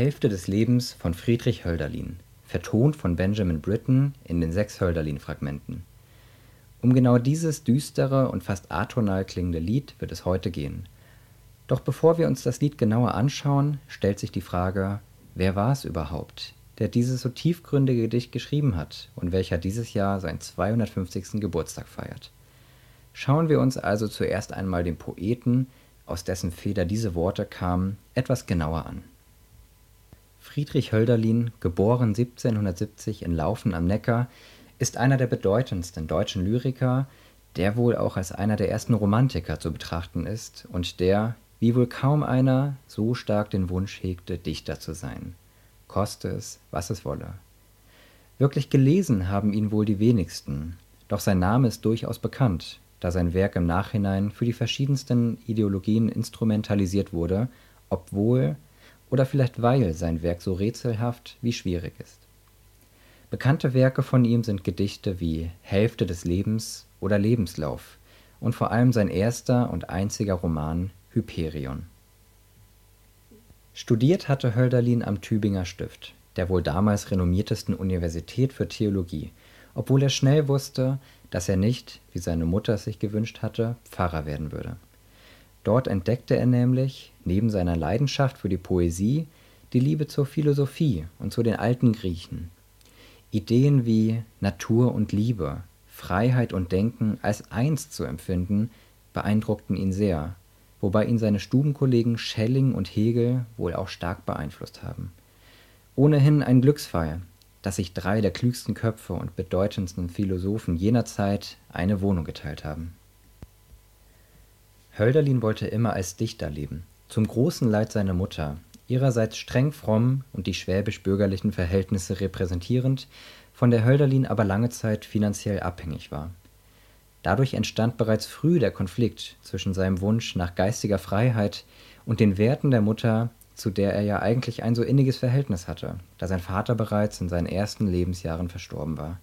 Hälfte des Lebens von Friedrich Hölderlin, vertont von Benjamin Britten in den sechs Hölderlin-Fragmenten. Um genau dieses düstere und fast atonal klingende Lied wird es heute gehen. Doch bevor wir uns das Lied genauer anschauen, stellt sich die Frage, wer war es überhaupt, der dieses so tiefgründige Gedicht geschrieben hat und welcher dieses Jahr seinen 250. Geburtstag feiert. Schauen wir uns also zuerst einmal den Poeten, aus dessen Feder diese Worte kamen, etwas genauer an. Friedrich Hölderlin, geboren 1770 in Laufen am Neckar, ist einer der bedeutendsten deutschen Lyriker, der wohl auch als einer der ersten Romantiker zu betrachten ist und der, wie wohl kaum einer, so stark den Wunsch hegte, Dichter zu sein, koste es, was es wolle. Wirklich gelesen haben ihn wohl die wenigsten, doch sein Name ist durchaus bekannt, da sein Werk im Nachhinein für die verschiedensten Ideologien instrumentalisiert wurde, obwohl oder vielleicht weil sein Werk so rätselhaft wie schwierig ist. Bekannte Werke von ihm sind Gedichte wie Hälfte des Lebens oder Lebenslauf und vor allem sein erster und einziger Roman Hyperion. Studiert hatte Hölderlin am Tübinger Stift, der wohl damals renommiertesten Universität für Theologie, obwohl er schnell wusste, dass er nicht, wie seine Mutter es sich gewünscht hatte, Pfarrer werden würde Dort entdeckte er nämlich, neben seiner Leidenschaft für die Poesie, die Liebe zur Philosophie und zu den alten Griechen. Ideen wie Natur und Liebe, Freiheit und Denken als eins zu empfinden, beeindruckten ihn sehr, wobei ihn seine Stubenkollegen Schelling und Hegel wohl auch stark beeinflusst haben. Ohnehin ein Glücksfall, dass sich drei der klügsten Köpfe und bedeutendsten Philosophen jener Zeit eine Wohnung geteilt haben Hölderlin wollte immer als Dichter leben, zum großen Leid seiner Mutter, ihrerseits streng fromm und die schwäbisch-bürgerlichen Verhältnisse repräsentierend, von der Hölderlin aber lange Zeit finanziell abhängig war. Dadurch entstand bereits früh der Konflikt zwischen seinem Wunsch nach geistiger Freiheit und den Werten der Mutter, zu der er ja eigentlich ein so inniges Verhältnis hatte, da sein Vater bereits in seinen ersten Lebensjahren verstorben war.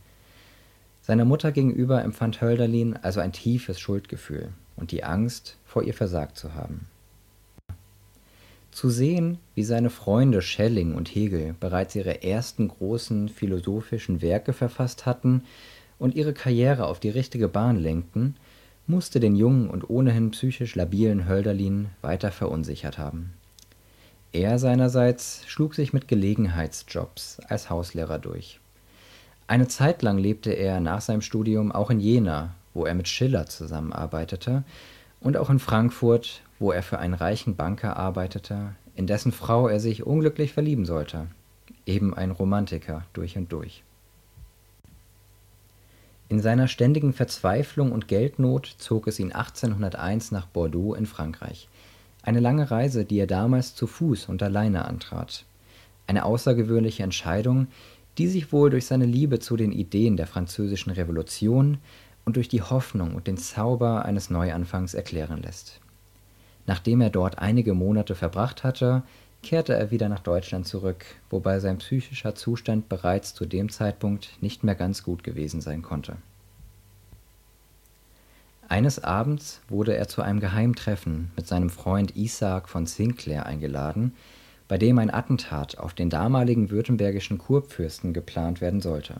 Seiner Mutter gegenüber empfand Hölderlin also ein tiefes Schuldgefühl und die Angst, vor ihr versagt zu haben. Zu sehen, wie seine Freunde Schelling und Hegel bereits ihre ersten großen philosophischen Werke verfasst hatten und ihre Karriere auf die richtige Bahn lenkten, musste den jungen und ohnehin psychisch labilen Hölderlin weiter verunsichert haben. Er seinerseits schlug sich mit Gelegenheitsjobs als Hauslehrer durch. Eine Zeit lang lebte er nach seinem Studium auch in Jena wo er mit Schiller zusammenarbeitete, und auch in Frankfurt, wo er für einen reichen Banker arbeitete, in dessen Frau er sich unglücklich verlieben sollte. Eben ein Romantiker durch und durch. In seiner ständigen Verzweiflung und Geldnot zog es ihn 1801 nach Bordeaux in Frankreich. Eine lange Reise, die er damals zu Fuß und alleine antrat. Eine außergewöhnliche Entscheidung, die sich wohl durch seine Liebe zu den Ideen der französischen Revolution, und durch die Hoffnung und den Zauber eines Neuanfangs erklären lässt. Nachdem er dort einige Monate verbracht hatte, kehrte er wieder nach Deutschland zurück, wobei sein psychischer Zustand bereits zu dem Zeitpunkt nicht mehr ganz gut gewesen sein konnte. Eines Abends wurde er zu einem Geheimtreffen mit seinem Freund Isaac von Sinclair eingeladen, bei dem ein Attentat auf den damaligen württembergischen Kurfürsten geplant werden sollte.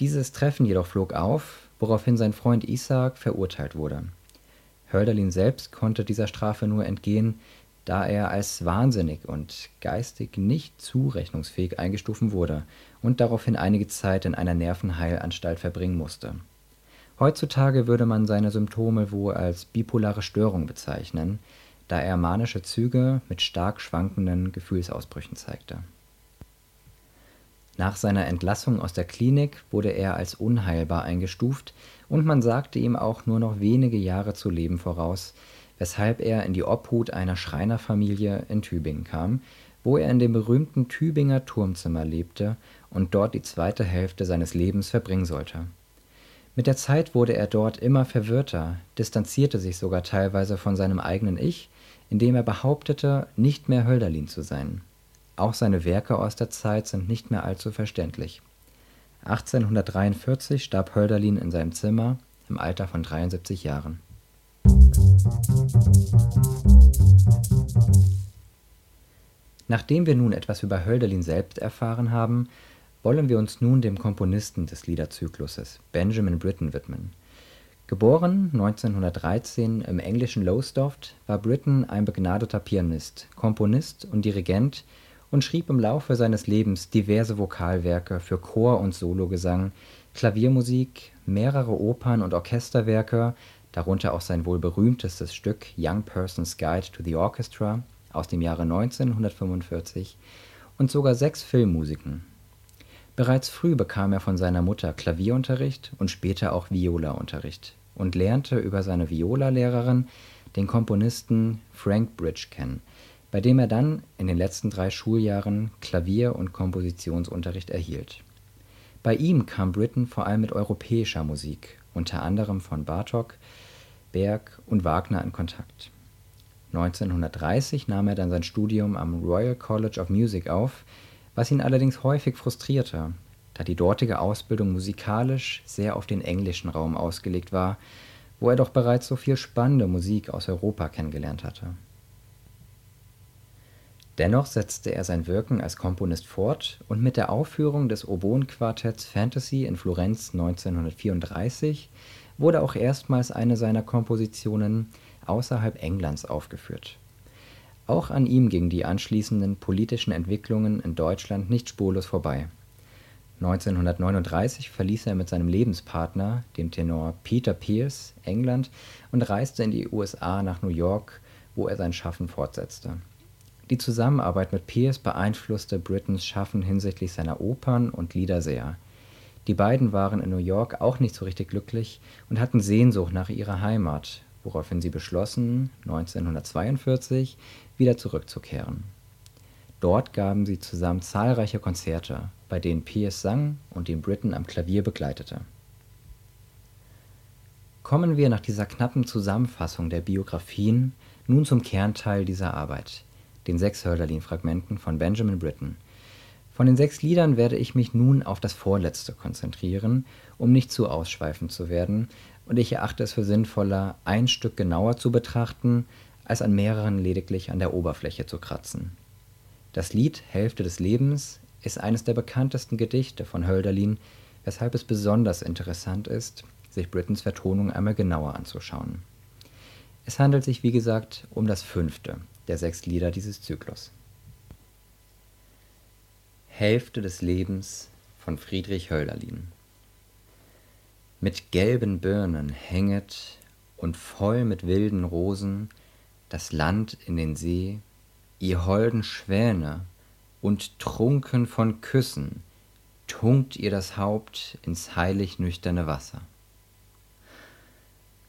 Dieses Treffen jedoch flog auf, woraufhin sein Freund Isaak verurteilt wurde. Hölderlin selbst konnte dieser Strafe nur entgehen, da er als wahnsinnig und geistig nicht zurechnungsfähig eingestuft wurde und daraufhin einige Zeit in einer Nervenheilanstalt verbringen musste. Heutzutage würde man seine Symptome wohl als bipolare Störung bezeichnen, da er manische Züge mit stark schwankenden Gefühlsausbrüchen zeigte nach seiner Entlassung aus der Klinik wurde er als unheilbar eingestuft und man sagte ihm auch nur noch wenige Jahre zu leben voraus, weshalb er in die Obhut einer Schreinerfamilie in Tübingen kam, wo er in dem berühmten Tübinger Turmzimmer lebte und dort die zweite Hälfte seines Lebens verbringen sollte. Mit der Zeit wurde er dort immer verwirrter, distanzierte sich sogar teilweise von seinem eigenen Ich, indem er behauptete, nicht mehr Hölderlin zu sein auch seine Werke aus der Zeit sind nicht mehr allzu verständlich. 1843 starb Hölderlin in seinem Zimmer im Alter von 73 Jahren. Nachdem wir nun etwas über Hölderlin selbst erfahren haben, wollen wir uns nun dem Komponisten des Liederzykluses, Benjamin Britten, widmen. Geboren 1913 im englischen Lowestoft, war Britten ein begnadeter Pianist, Komponist und Dirigent und schrieb im Laufe seines Lebens diverse Vokalwerke für Chor und Sologesang, Klaviermusik, mehrere Opern und Orchesterwerke, darunter auch sein wohl berühmtestes Stück Young Person's Guide to the Orchestra aus dem Jahre 1945 und sogar sechs Filmmusiken. Bereits früh bekam er von seiner Mutter Klavierunterricht und später auch Violaunterricht und lernte über seine Violalehrerin den Komponisten Frank Bridge kennen, bei dem er dann in den letzten drei Schuljahren Klavier und Kompositionsunterricht erhielt. Bei ihm kam Britten vor allem mit europäischer Musik, unter anderem von Bartók, Berg und Wagner in Kontakt. 1930 nahm er dann sein Studium am Royal College of Music auf, was ihn allerdings häufig frustrierte, da die dortige Ausbildung musikalisch sehr auf den englischen Raum ausgelegt war, wo er doch bereits so viel spannende Musik aus Europa kennengelernt hatte. Dennoch setzte er sein Wirken als Komponist fort und mit der Aufführung des Oboenquartetts Fantasy in Florenz 1934 wurde auch erstmals eine seiner Kompositionen außerhalb Englands aufgeführt. Auch an ihm gingen die anschließenden politischen Entwicklungen in Deutschland nicht spurlos vorbei. 1939 verließ er mit seinem Lebenspartner, dem Tenor Peter Pierce, England und reiste in die USA nach New York, wo er sein Schaffen fortsetzte. Die Zusammenarbeit mit Pierce beeinflusste Brittons Schaffen hinsichtlich seiner Opern und Lieder sehr. Die beiden waren in New York auch nicht so richtig glücklich und hatten Sehnsucht nach ihrer Heimat, woraufhin sie beschlossen, 1942 wieder zurückzukehren. Dort gaben sie zusammen zahlreiche Konzerte, bei denen Pierce sang und den Britten am Klavier begleitete. Kommen wir nach dieser knappen Zusammenfassung der Biografien nun zum Kernteil dieser Arbeit, den sechs Hölderlin-Fragmenten von Benjamin Britten. Von den sechs Liedern werde ich mich nun auf das vorletzte konzentrieren, um nicht zu ausschweifend zu werden, und ich erachte es für sinnvoller, ein Stück genauer zu betrachten, als an mehreren lediglich an der Oberfläche zu kratzen. Das Lied Hälfte des Lebens ist eines der bekanntesten Gedichte von Hölderlin, weshalb es besonders interessant ist, sich Brittons Vertonung einmal genauer anzuschauen. Es handelt sich, wie gesagt, um das fünfte der sechs Lieder dieses Zyklus. Hälfte des Lebens von Friedrich Hölderlin Mit gelben Birnen hänget und voll mit wilden Rosen das Land in den See, ihr holden Schwäne, und trunken von Küssen tunkt ihr das Haupt ins heilig nüchterne Wasser.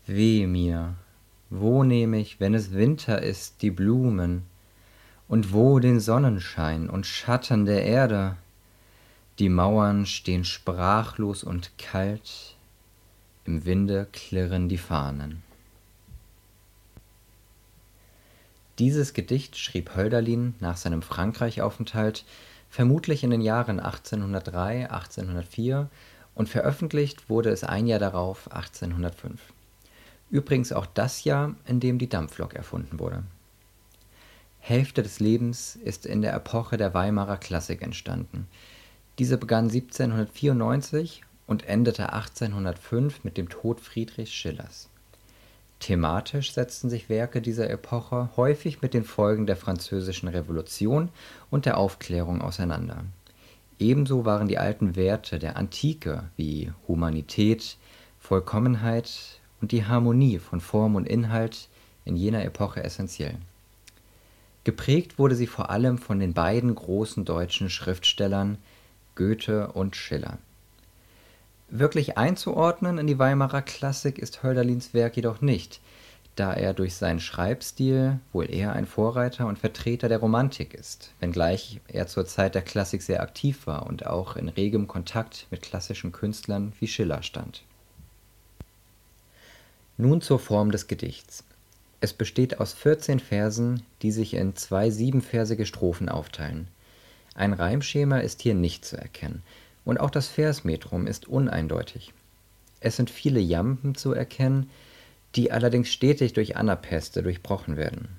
Weh mir, wo nehm ich, wenn es Winter ist, die Blumen, und wo den Sonnenschein und Schatten der Erde? Die Mauern stehen sprachlos und kalt, im Winde klirren die Fahnen. Dieses Gedicht schrieb Hölderlin nach seinem Frankreichaufenthalt vermutlich in den Jahren 1803, 1804 und veröffentlicht wurde es ein Jahr darauf, 1805. Übrigens auch das Jahr, in dem die Dampflok erfunden wurde. Hälfte des Lebens ist in der Epoche der Weimarer Klassik entstanden. Diese begann 1794 und endete 1805 mit dem Tod Friedrich Schillers. Thematisch setzten sich Werke dieser Epoche häufig mit den Folgen der Französischen Revolution und der Aufklärung auseinander. Ebenso waren die alten Werte der Antike wie Humanität, Vollkommenheit und die Harmonie von Form und Inhalt in jener Epoche essentiell. Geprägt wurde sie vor allem von den beiden großen deutschen Schriftstellern Goethe und Schiller. Wirklich einzuordnen in die Weimarer Klassik ist Hölderlins Werk jedoch nicht, da er durch seinen Schreibstil wohl eher ein Vorreiter und Vertreter der Romantik ist, wenngleich er zur Zeit der Klassik sehr aktiv war und auch in regem Kontakt mit klassischen Künstlern wie Schiller stand nun zur Form des Gedichts. Es besteht aus 14 Versen, die sich in zwei siebenversige Strophen aufteilen. Ein Reimschema ist hier nicht zu erkennen, und auch das Versmetrum ist uneindeutig. Es sind viele Jamben zu erkennen, die allerdings stetig durch Anapäste durchbrochen werden.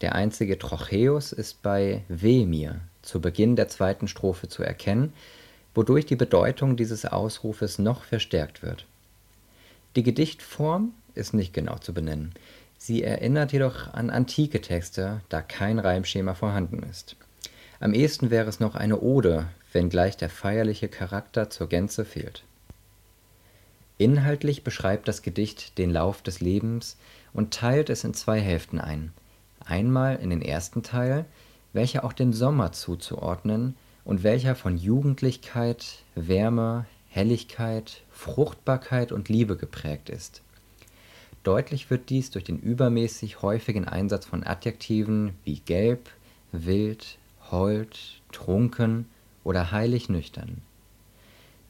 Der einzige Trocheus ist bei Weh mir zu Beginn der zweiten Strophe zu erkennen, wodurch die Bedeutung dieses Ausrufes noch verstärkt wird. Die Gedichtform ist nicht genau zu benennen. Sie erinnert jedoch an antike Texte, da kein Reimschema vorhanden ist. Am ehesten wäre es noch eine Ode, wenngleich der feierliche Charakter zur Gänze fehlt. Inhaltlich beschreibt das Gedicht den Lauf des Lebens und teilt es in zwei Hälften ein. Einmal in den ersten Teil, welcher auch dem Sommer zuzuordnen und welcher von Jugendlichkeit, Wärme, Helligkeit, Fruchtbarkeit und Liebe geprägt ist. Deutlich wird dies durch den übermäßig häufigen Einsatz von Adjektiven wie gelb, wild, hold, trunken oder heilig nüchtern.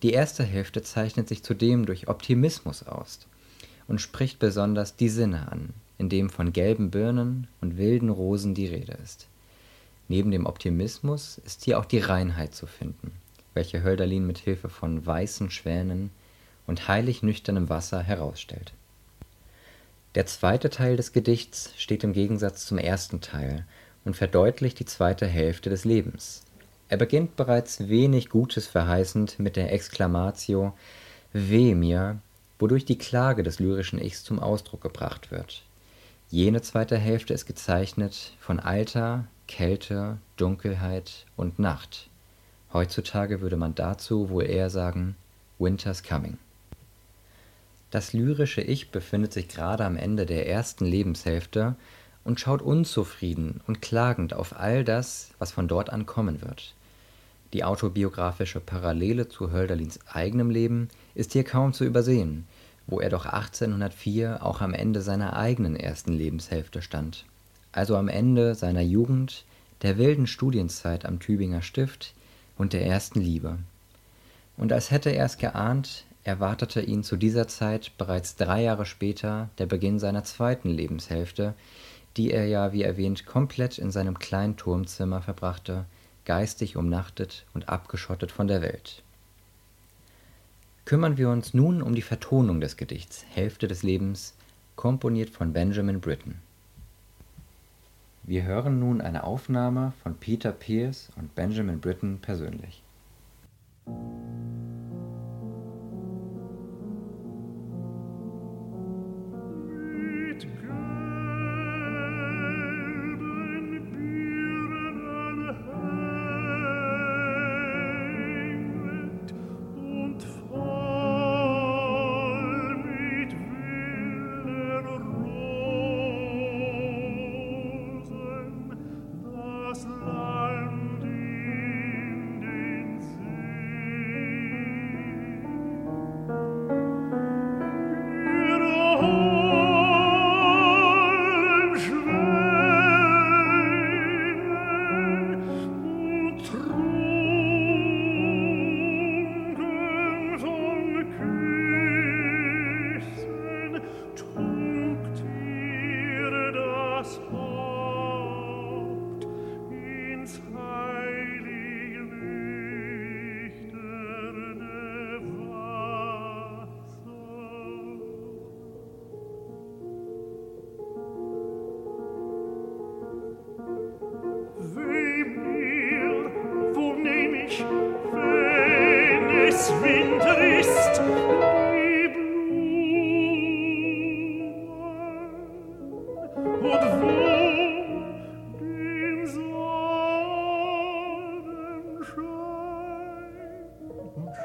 Die erste Hälfte zeichnet sich zudem durch Optimismus aus und spricht besonders die Sinne an, indem von gelben Birnen und wilden Rosen die Rede ist. Neben dem Optimismus ist hier auch die Reinheit zu finden, welche Hölderlin mit Hilfe von weißen Schwänen und heilig nüchternem Wasser herausstellt. Der zweite Teil des Gedichts steht im Gegensatz zum ersten Teil und verdeutlicht die zweite Hälfte des Lebens. Er beginnt bereits wenig Gutes verheißend mit der Exklamatio Weh mir, wodurch die Klage des lyrischen Ichs zum Ausdruck gebracht wird. Jene zweite Hälfte ist gezeichnet von Alter, Kälte, Dunkelheit und Nacht. Heutzutage würde man dazu wohl eher sagen Winter's coming. Das lyrische Ich befindet sich gerade am Ende der ersten Lebenshälfte und schaut unzufrieden und klagend auf all das, was von dort an kommen wird. Die autobiografische Parallele zu Hölderlins eigenem Leben ist hier kaum zu übersehen, wo er doch 1804 auch am Ende seiner eigenen ersten Lebenshälfte stand, also am Ende seiner Jugend, der wilden Studienzeit am Tübinger Stift und der ersten Liebe. Und als hätte er es geahnt, erwartete ihn zu dieser Zeit bereits drei Jahre später der Beginn seiner zweiten Lebenshälfte, die er ja, wie erwähnt, komplett in seinem kleinen Turmzimmer verbrachte, geistig umnachtet und abgeschottet von der Welt. Kümmern wir uns nun um die Vertonung des Gedichts Hälfte des Lebens, komponiert von Benjamin Britten. Wir hören nun eine Aufnahme von Peter Pierce und Benjamin Britten persönlich.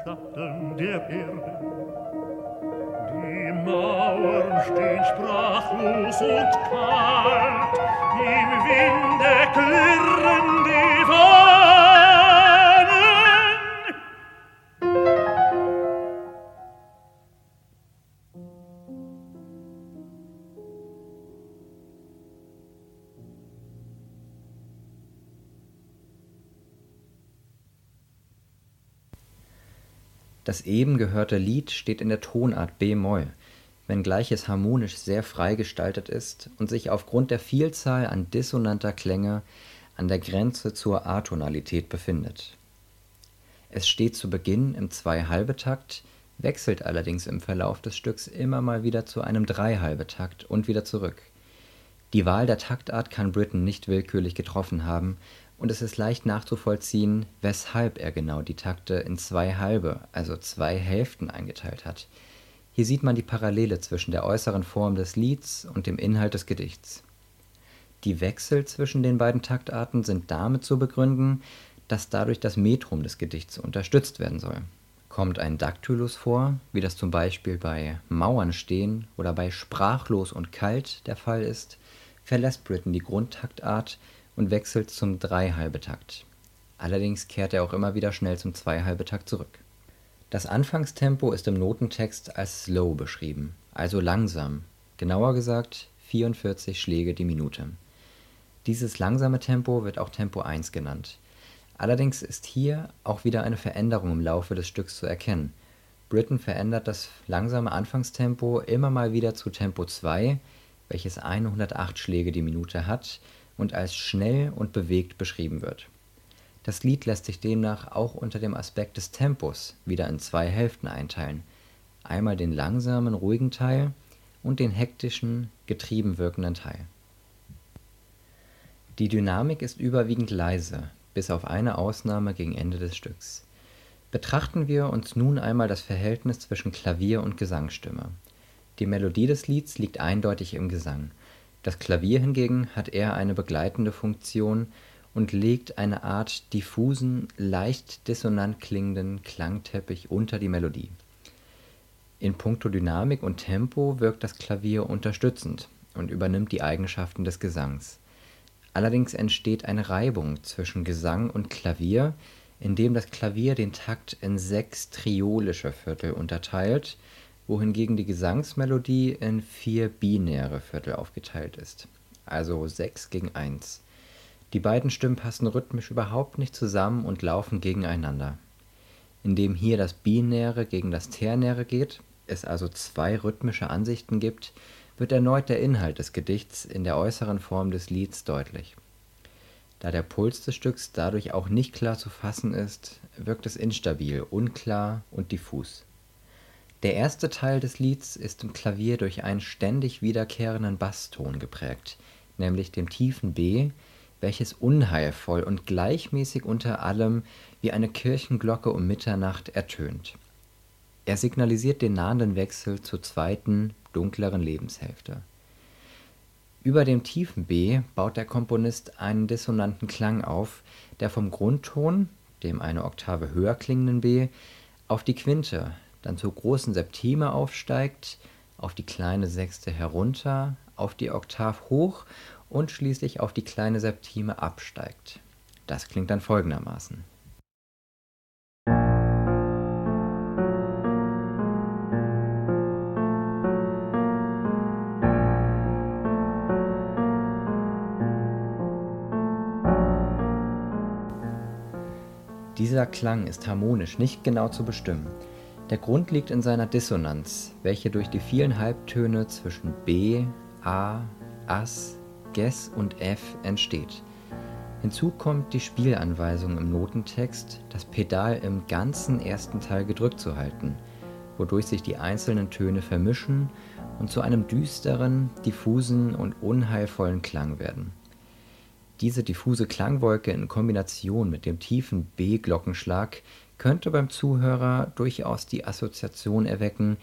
Schatten der Erde. Die Mauern stehen sprachlos und kalt, im Winde klirren die Wolken. Das eben gehörte Lied steht in der Tonart b-Moll, wenngleich es harmonisch sehr frei gestaltet ist und sich aufgrund der Vielzahl an dissonanter Klänge an der Grenze zur Atonalität befindet. Es steht zu Beginn im Zwei-Halbe-Takt, wechselt allerdings im Verlauf des Stücks immer mal wieder zu einem Drei-Halbe-Takt und wieder zurück. Die Wahl der Taktart kann Britten nicht willkürlich getroffen haben, und es ist leicht nachzuvollziehen, weshalb er genau die Takte in zwei halbe, also zwei Hälften eingeteilt hat. Hier sieht man die Parallele zwischen der äußeren Form des Lieds und dem Inhalt des Gedichts. Die Wechsel zwischen den beiden Taktarten sind damit zu begründen, dass dadurch das Metrum des Gedichts unterstützt werden soll. Kommt ein Daktylus vor, wie das zum Beispiel bei Mauern stehen oder bei Sprachlos und Kalt der Fall ist, verlässt Britten die Grundtaktart und wechselt zum Dreihalbetakt. Allerdings kehrt er auch immer wieder schnell zum Zweihalbetakt zurück. Das Anfangstempo ist im Notentext als slow beschrieben, also langsam, genauer gesagt 44 Schläge die Minute. Dieses langsame Tempo wird auch Tempo 1 genannt. Allerdings ist hier auch wieder eine Veränderung im Laufe des Stücks zu erkennen. Britten verändert das langsame Anfangstempo immer mal wieder zu Tempo 2, welches 108 Schläge die Minute hat und als schnell und bewegt beschrieben wird. Das Lied lässt sich demnach auch unter dem Aspekt des Tempos wieder in zwei Hälften einteilen. Einmal den langsamen, ruhigen Teil und den hektischen, getrieben wirkenden Teil. Die Dynamik ist überwiegend leise, bis auf eine Ausnahme gegen Ende des Stücks. Betrachten wir uns nun einmal das Verhältnis zwischen Klavier und Gesangsstimme. Die Melodie des Lieds liegt eindeutig im Gesang. Das Klavier hingegen hat eher eine begleitende Funktion und legt eine Art diffusen, leicht dissonant klingenden Klangteppich unter die Melodie. In puncto Dynamik und Tempo wirkt das Klavier unterstützend und übernimmt die Eigenschaften des Gesangs. Allerdings entsteht eine Reibung zwischen Gesang und Klavier, indem das Klavier den Takt in sechs triolische Viertel unterteilt wohingegen die Gesangsmelodie in vier binäre Viertel aufgeteilt ist, also 6 gegen 1. Die beiden Stimmen passen rhythmisch überhaupt nicht zusammen und laufen gegeneinander. Indem hier das Binäre gegen das Ternäre geht, es also zwei rhythmische Ansichten gibt, wird erneut der Inhalt des Gedichts in der äußeren Form des Lieds deutlich. Da der Puls des Stücks dadurch auch nicht klar zu fassen ist, wirkt es instabil, unklar und diffus. Der erste Teil des Lieds ist im Klavier durch einen ständig wiederkehrenden Basston geprägt, nämlich dem tiefen B, welches unheilvoll und gleichmäßig unter allem wie eine Kirchenglocke um Mitternacht ertönt. Er signalisiert den nahenden Wechsel zur zweiten, dunkleren Lebenshälfte. Über dem tiefen B baut der Komponist einen dissonanten Klang auf, der vom Grundton, dem eine Oktave höher klingenden B, auf die Quinte, dann zur großen Septime aufsteigt, auf die kleine Sechste herunter, auf die Oktav hoch und schließlich auf die kleine Septime absteigt. Das klingt dann folgendermaßen Dieser Klang ist harmonisch nicht genau zu bestimmen. Der Grund liegt in seiner Dissonanz, welche durch die vielen Halbtöne zwischen B, A, As, Ges und F entsteht. Hinzu kommt die Spielanweisung im Notentext, das Pedal im ganzen ersten Teil gedrückt zu halten, wodurch sich die einzelnen Töne vermischen und zu einem düsteren, diffusen und unheilvollen Klang werden. Diese diffuse Klangwolke in Kombination mit dem tiefen B-Glockenschlag könnte beim Zuhörer durchaus die Assoziation erwecken,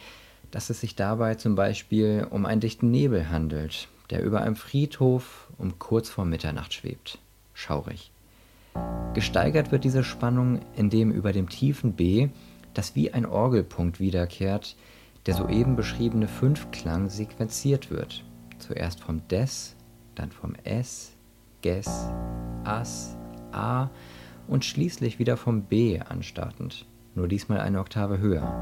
dass es sich dabei zum Beispiel um einen dichten Nebel handelt, der über einem Friedhof um kurz vor Mitternacht schwebt. Schaurig. Gesteigert wird diese Spannung, indem über dem tiefen B, das wie ein Orgelpunkt wiederkehrt, der soeben beschriebene Fünfklang sequenziert wird. Zuerst vom Des, dann vom S, Ges, As, A und schließlich wieder vom B anstartend, nur diesmal eine Oktave höher.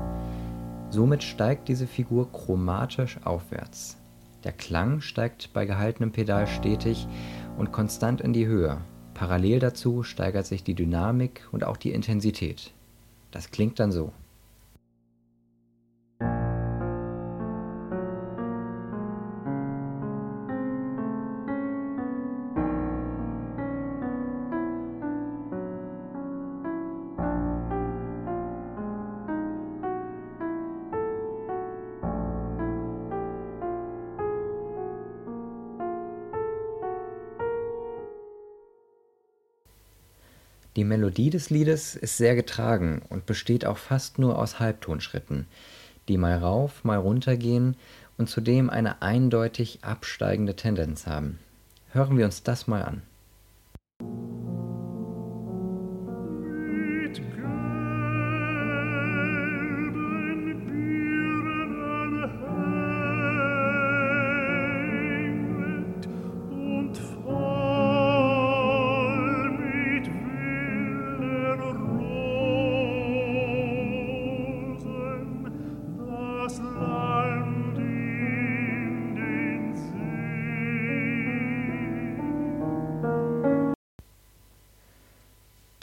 Somit steigt diese Figur chromatisch aufwärts. Der Klang steigt bei gehaltenem Pedal stetig und konstant in die Höhe. Parallel dazu steigert sich die Dynamik und auch die Intensität. Das klingt dann so. Melodie des Liedes ist sehr getragen und besteht auch fast nur aus Halbtonschritten, die mal rauf, mal runter gehen und zudem eine eindeutig absteigende Tendenz haben. Hören wir uns das mal an.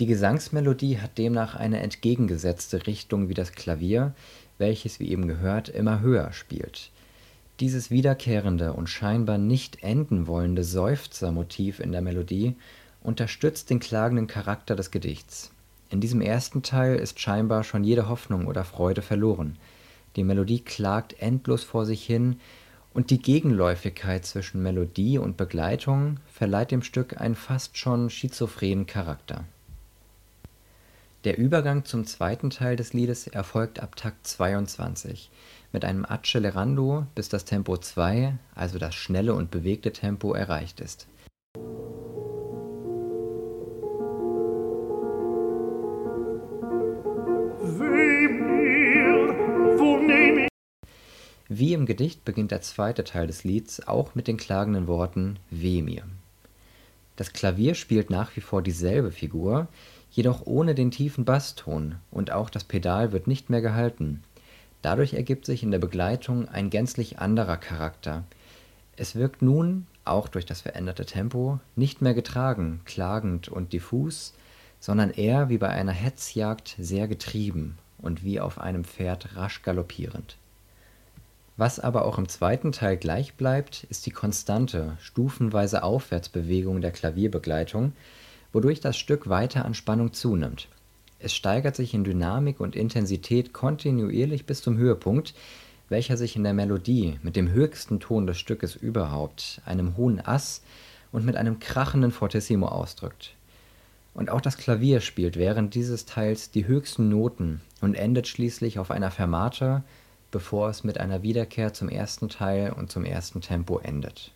Die Gesangsmelodie hat demnach eine entgegengesetzte Richtung wie das Klavier, welches, wie eben gehört, immer höher spielt. Dieses wiederkehrende und scheinbar nicht enden wollende Seufzermotiv in der Melodie unterstützt den klagenden Charakter des Gedichts. In diesem ersten Teil ist scheinbar schon jede Hoffnung oder Freude verloren. Die Melodie klagt endlos vor sich hin, und die Gegenläufigkeit zwischen Melodie und Begleitung verleiht dem Stück einen fast schon schizophrenen Charakter der Übergang zum zweiten Teil des Liedes erfolgt ab Takt 22 mit einem Accelerando, bis das Tempo 2, also das schnelle und bewegte Tempo, erreicht ist. Wie im Gedicht beginnt der zweite Teil des Lieds auch mit den klagenden Worten Weh mir. Das Klavier spielt nach wie vor dieselbe Figur, jedoch ohne den tiefen Basston und auch das Pedal wird nicht mehr gehalten. Dadurch ergibt sich in der Begleitung ein gänzlich anderer Charakter. Es wirkt nun, auch durch das veränderte Tempo, nicht mehr getragen, klagend und diffus, sondern eher wie bei einer Hetzjagd sehr getrieben und wie auf einem Pferd rasch galoppierend. Was aber auch im zweiten Teil gleich bleibt, ist die konstante, stufenweise Aufwärtsbewegung der Klavierbegleitung, wodurch das Stück weiter an Spannung zunimmt. Es steigert sich in Dynamik und Intensität kontinuierlich bis zum Höhepunkt, welcher sich in der Melodie mit dem höchsten Ton des Stückes überhaupt, einem hohen Ass und mit einem krachenden Fortissimo ausdrückt. Und auch das Klavier spielt während dieses Teils die höchsten Noten und endet schließlich auf einer Fermata, bevor es mit einer Wiederkehr zum ersten Teil und zum ersten Tempo endet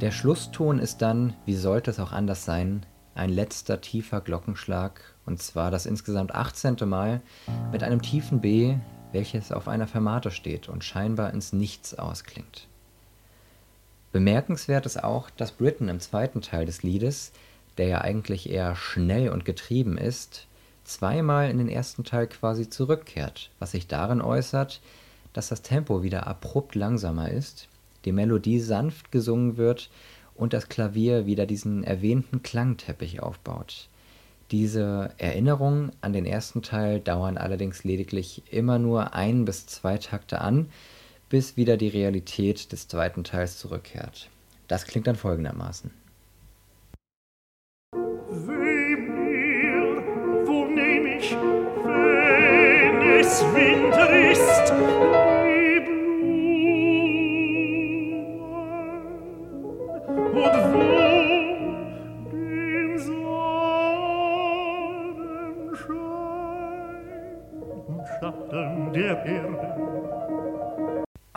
der Schlusston ist dann, wie sollte es auch anders sein, ein letzter tiefer Glockenschlag, und zwar das insgesamt 18. Mal mit einem tiefen B, welches auf einer Fermate steht und scheinbar ins Nichts ausklingt. Bemerkenswert ist auch, dass Britten im zweiten Teil des Liedes, der ja eigentlich eher schnell und getrieben ist, zweimal in den ersten Teil quasi zurückkehrt, was sich darin äußert, dass das Tempo wieder abrupt langsamer ist die Melodie sanft gesungen wird und das Klavier wieder diesen erwähnten Klangteppich aufbaut. Diese Erinnerungen an den ersten Teil dauern allerdings lediglich immer nur ein bis zwei Takte an, bis wieder die Realität des zweiten Teils zurückkehrt. Das klingt dann folgendermaßen.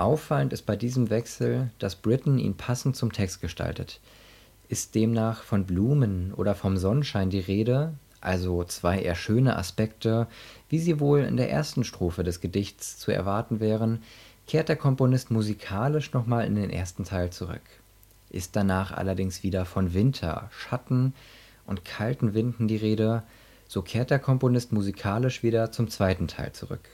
Auffallend ist bei diesem Wechsel, dass Britten ihn passend zum Text gestaltet. Ist demnach von Blumen oder vom Sonnenschein die Rede, also zwei eher schöne Aspekte, wie sie wohl in der ersten Strophe des Gedichts zu erwarten wären, kehrt der Komponist musikalisch nochmal in den ersten Teil zurück. Ist danach allerdings wieder von Winter, Schatten und kalten Winden die Rede, so kehrt der Komponist musikalisch wieder zum zweiten Teil zurück.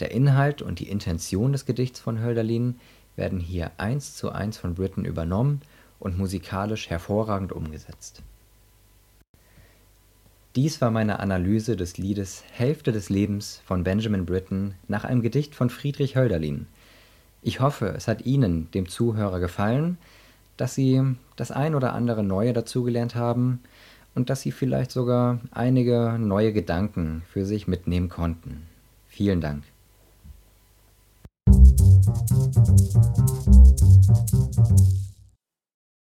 Der Inhalt und die Intention des Gedichts von Hölderlin werden hier eins zu eins von Britten übernommen und musikalisch hervorragend umgesetzt. Dies war meine Analyse des Liedes Hälfte des Lebens von Benjamin Britten nach einem Gedicht von Friedrich Hölderlin. Ich hoffe, es hat Ihnen, dem Zuhörer, gefallen, dass Sie das ein oder andere Neue dazugelernt haben und dass Sie vielleicht sogar einige neue Gedanken für sich mitnehmen konnten. Vielen Dank. Thank you.